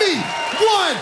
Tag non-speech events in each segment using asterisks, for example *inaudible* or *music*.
me. One,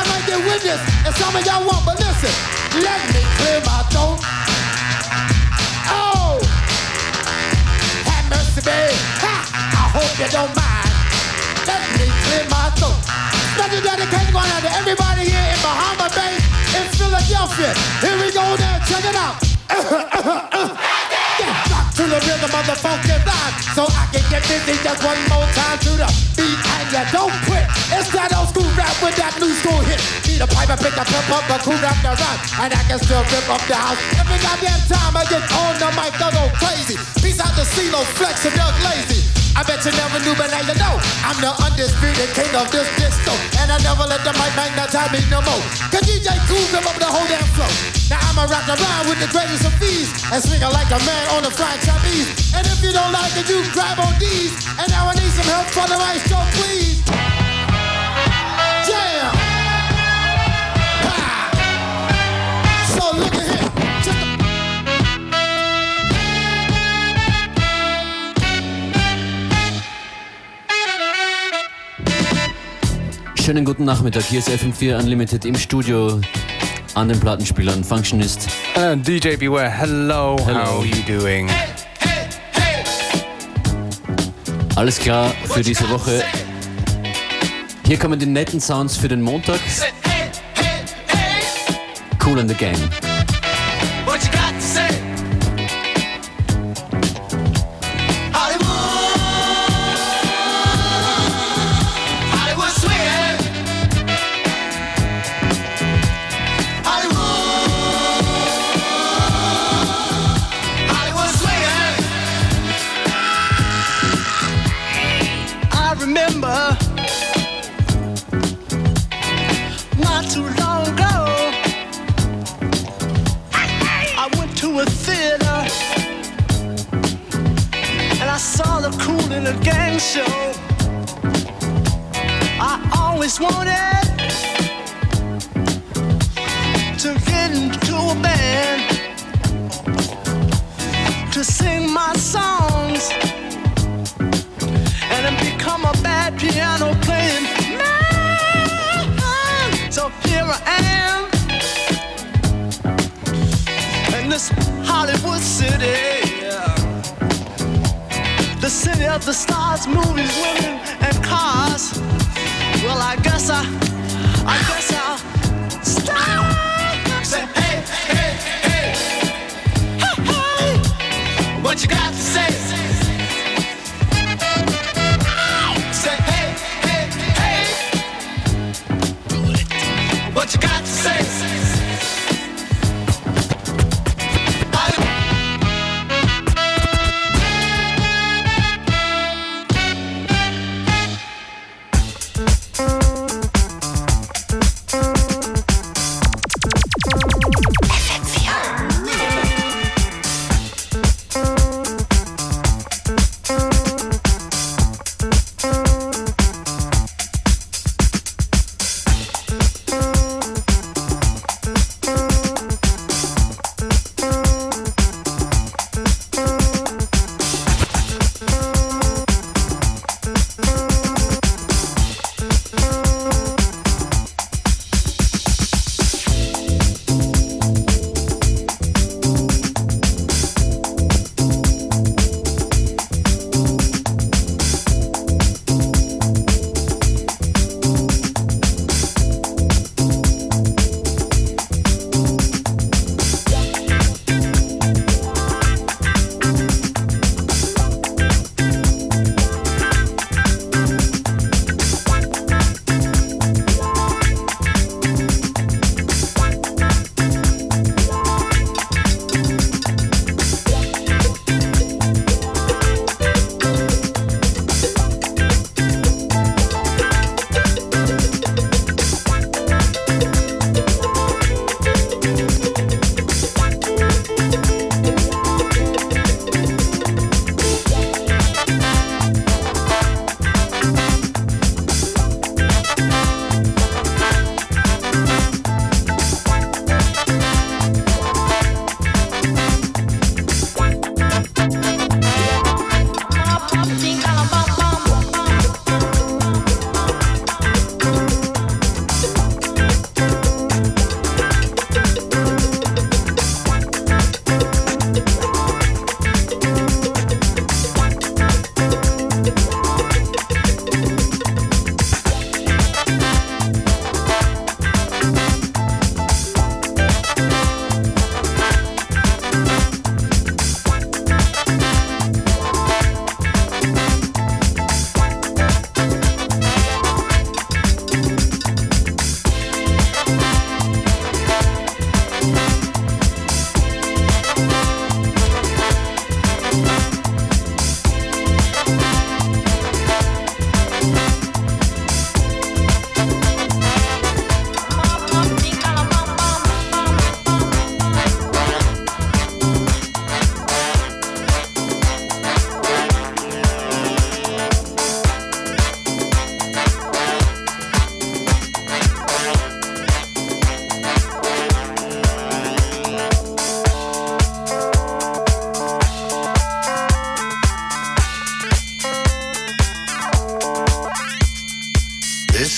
Some might get witness, and some of y'all won't. But listen, let me clear my throat. Oh, have mercy, babe. Ha! I hope you don't mind. Let me clear my throat. Special dedication going out to everybody here in Bahama Bay, in Philadelphia. Here we go now. Check it out. *laughs* To the rhythm of the funky line, so I can get busy just one more time to the beat, and you don't quit. It's that old school rap with that new school hit. Need a pipe, I pick a pep up, a cool rap the rhyme, and I can still rip up the house. Every goddamn time I get on the mic, I go crazy. Peace out to CeeLo, Flex, and Doug Lazy. I bet you never knew, but now you know. I'm the undisputed king of this disco. And I never let the mic magnetize me no more. Cause DJ rip up the whole damn flow. Now I'ma rock around with the greatest of these. And swingin' like a man on the fried Chinese. And if you don't like it, you grab on these. And now I need some help for the maestro, please. Schönen guten Nachmittag, hier ist FM4 Unlimited im Studio an den Plattenspielern Functionist. Uh, DJ Beware, hello, Hello. how are you doing? Alles klar für diese Woche. Hier kommen die netten Sounds für den Montag. Cool in the Gang.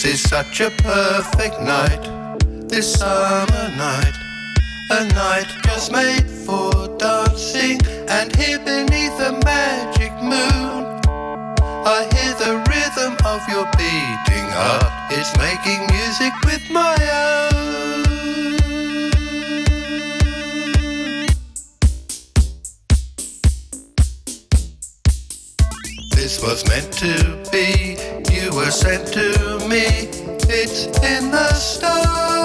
This is such a perfect night, this summer night. A night just made for dancing, and here beneath a magic moon, I hear the rhythm of your beating heart. It's making music with my own. This was meant to be, were sent to me. It's in the stars.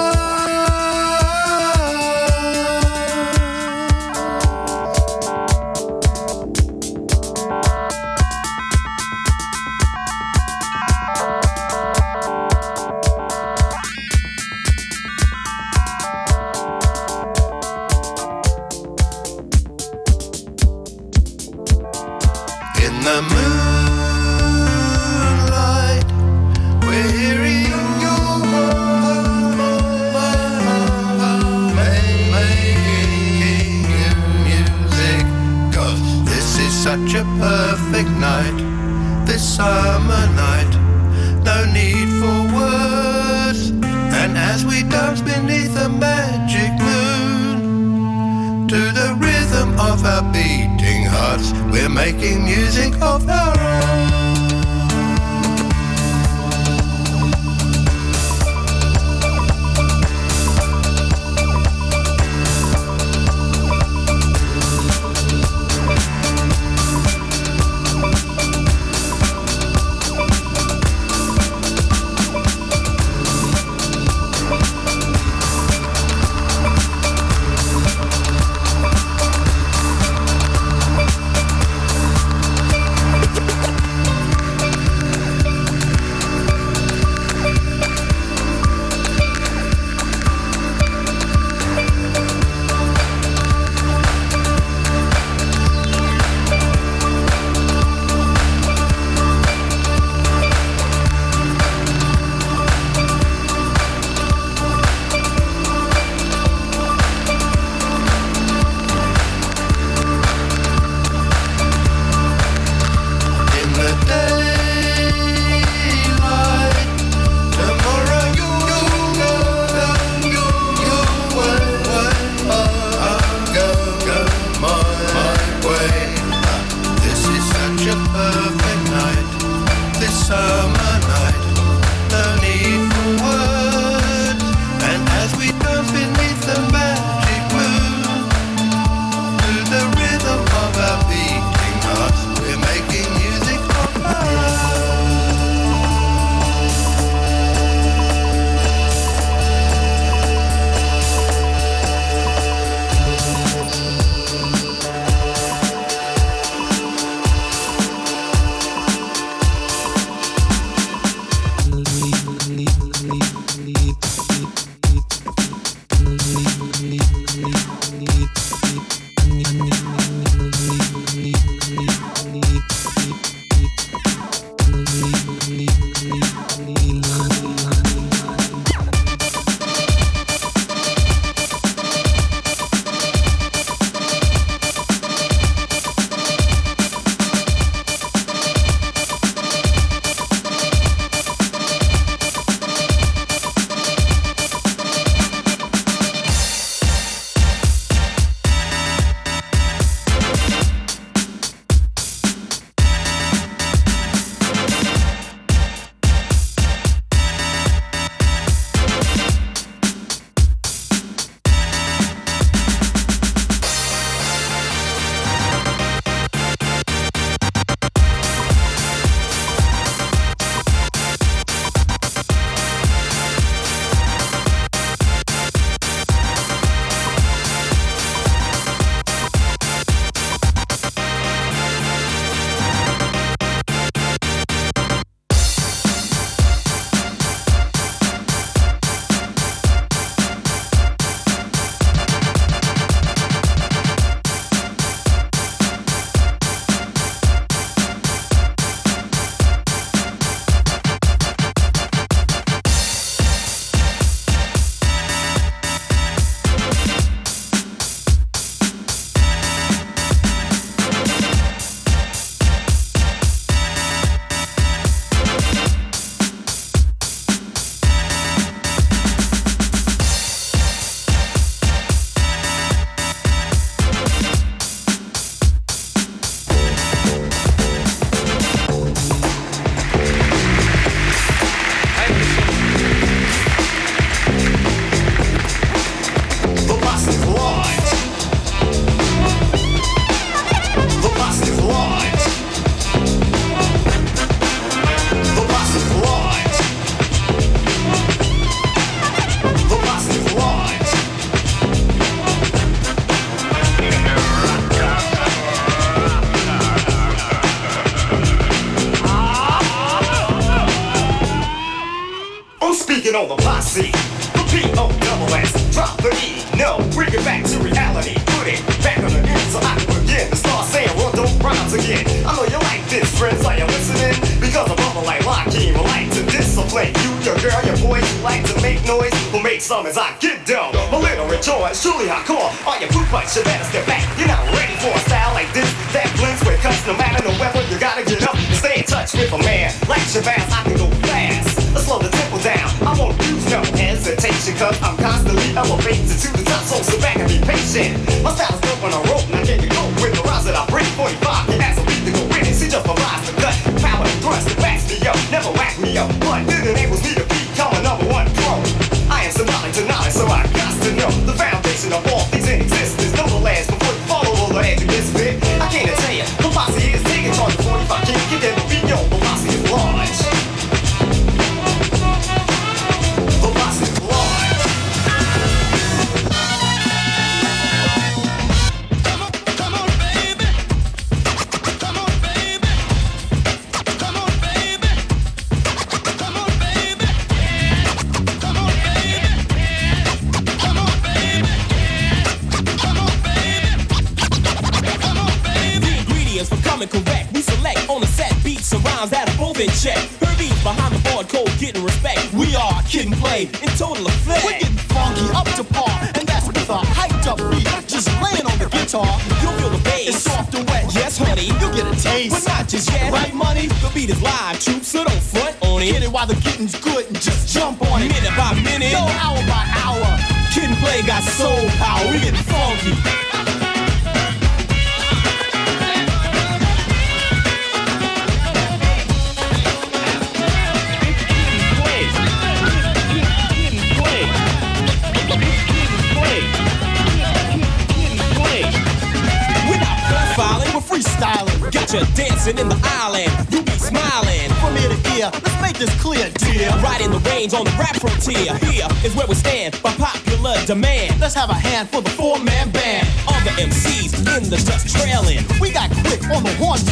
Demand. Let's have a hand for the four-man band. All the MCs in the dust trailing. We got quick on the horns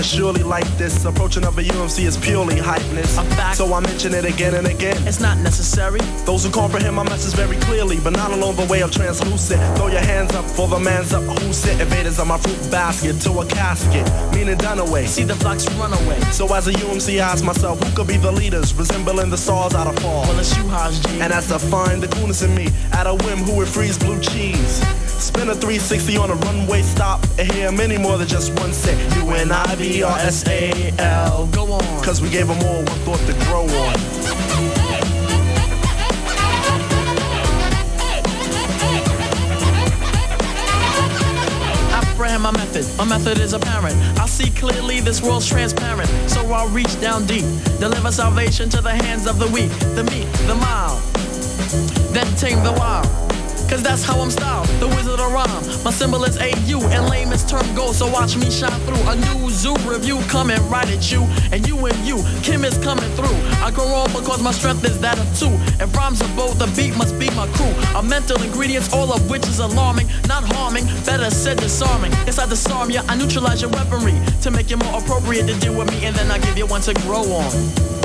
is surely like this. Approaching of a UMC is purely hypeness. A fact. So I mention it again and again. It's not necessary. Those who comprehend my message very clearly, but not along the way of translucent. Throw your hands up for the man's up. Who sit invaders on my fruit basket to a casket, meaning done away. See the flocks run away. So as a UMC, I ask myself, who could be the leaders, resembling the stars out of fall? Well, it's you, Haas G. And that's to find the coolness in me. At a whim, who would freeze blue cheese? Spin a 360 on a runway stop and hear many more than just one say. U N I B R S A L. Go on. Cause we gave them all one thought to grow on. My method. My method is apparent. I see clearly this world's transparent. So I'll reach down deep. Deliver salvation to the hands of the weak, the meek, the mild. Then tame the wild. Cause that's how I'm styled, the wizard of rhyme. My symbol is AU and layman's term goes, so watch me shine through. A new zoo review coming right at you. And you and you, Kim is coming through. I grow on because my strength is that of two. If rhymes are both, the beat must be my crew. A mental ingredients, all of which is alarming, not harming, better said disarming. Yes, I disarm you, I neutralize your weaponry to make it more appropriate to deal with me, and then I give you one to grow on.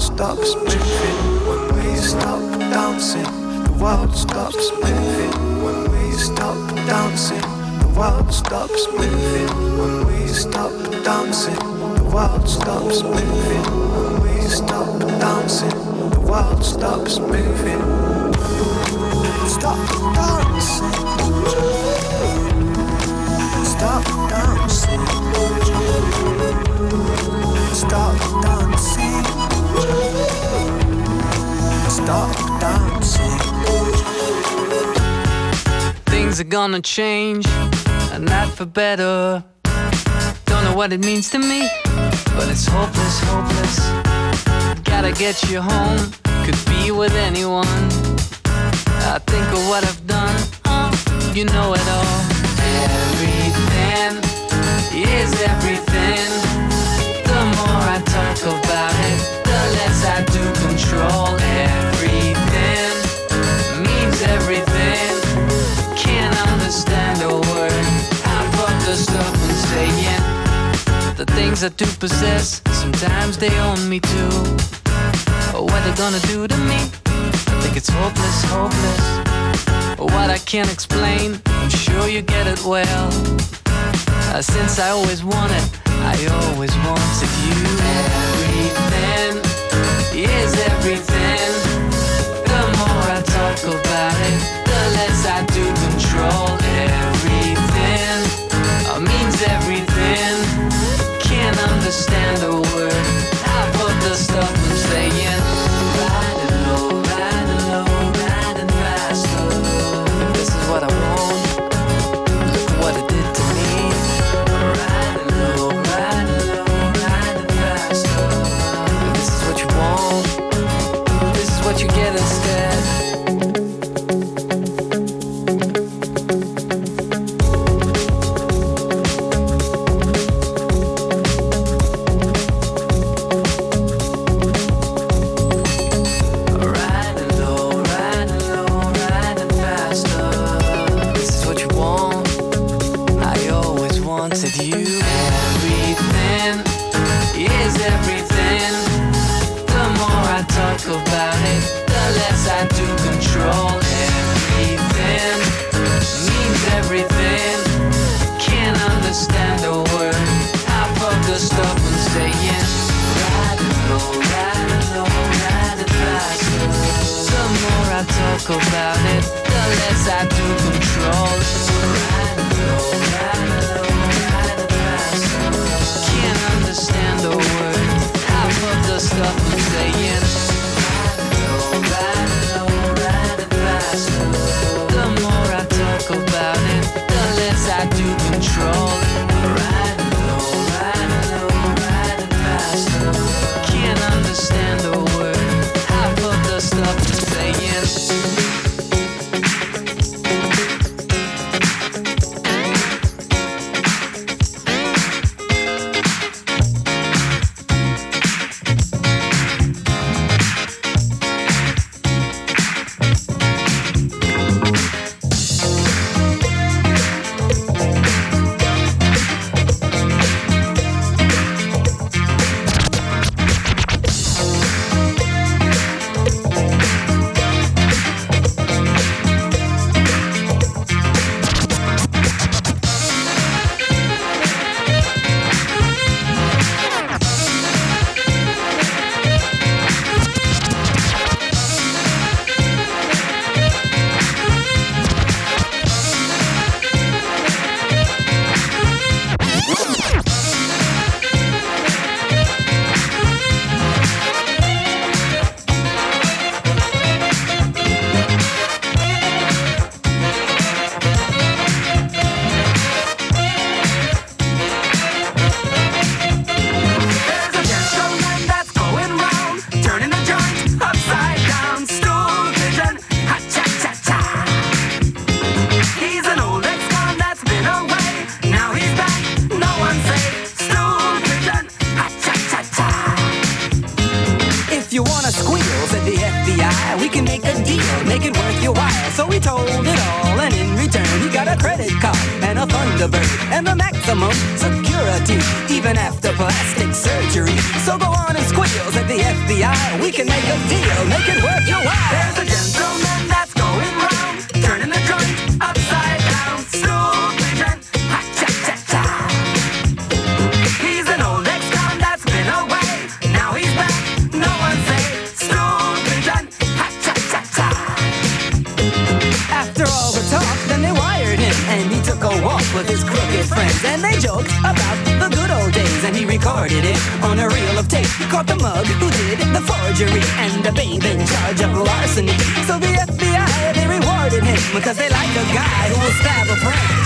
Stops moving. When we stop dancing, the world stops moving. When we stop dancing the world stops moving when we stop dancing. The world stops moving when we stop dancing. The world stops moving. Stop dancing. Stop dancing. Stop dancing. Things are gonna change, and not for better. Don't know what it means to me, but it's hopeless, hopeless. Gotta get you home, could be with anyone. I think of what I've done, you know it all. Everything is everything. Everything. Means everything can't understand a word I'm saying. The things I do possess, sometimes they own me too. What they're gonna do to me? I think it's hopeless, hopeless. What I can't explain, I'm sure you get it well. Uh, since I always wanted, I always wanted you. Everything is everything. The more I talk about it, the less I do control on a reel of tape. Caught the mug who did the forgery and the babe in charge of larceny. So the FBI, they rewarded him because they like a guy who will stab a friend.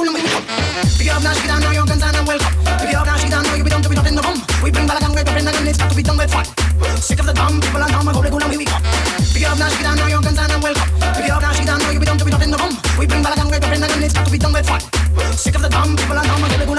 pull them in. Pick it up now, shake it down, now your guns and I'm welcome. Pick it up now, shake it down, now you be done to be not in the room. We bring back and we the gun. it's got to be done with fun. Sick of the dumb people and dumb, I go to Gulam, here we come. Pick it up now, shake it down, now your guns and I'm welcome. Pick it up now, shake it down, now you be done to be not in the room. We bring back and we the gun. it's got to be done with fun. Sick of the dumb people and dumb, I go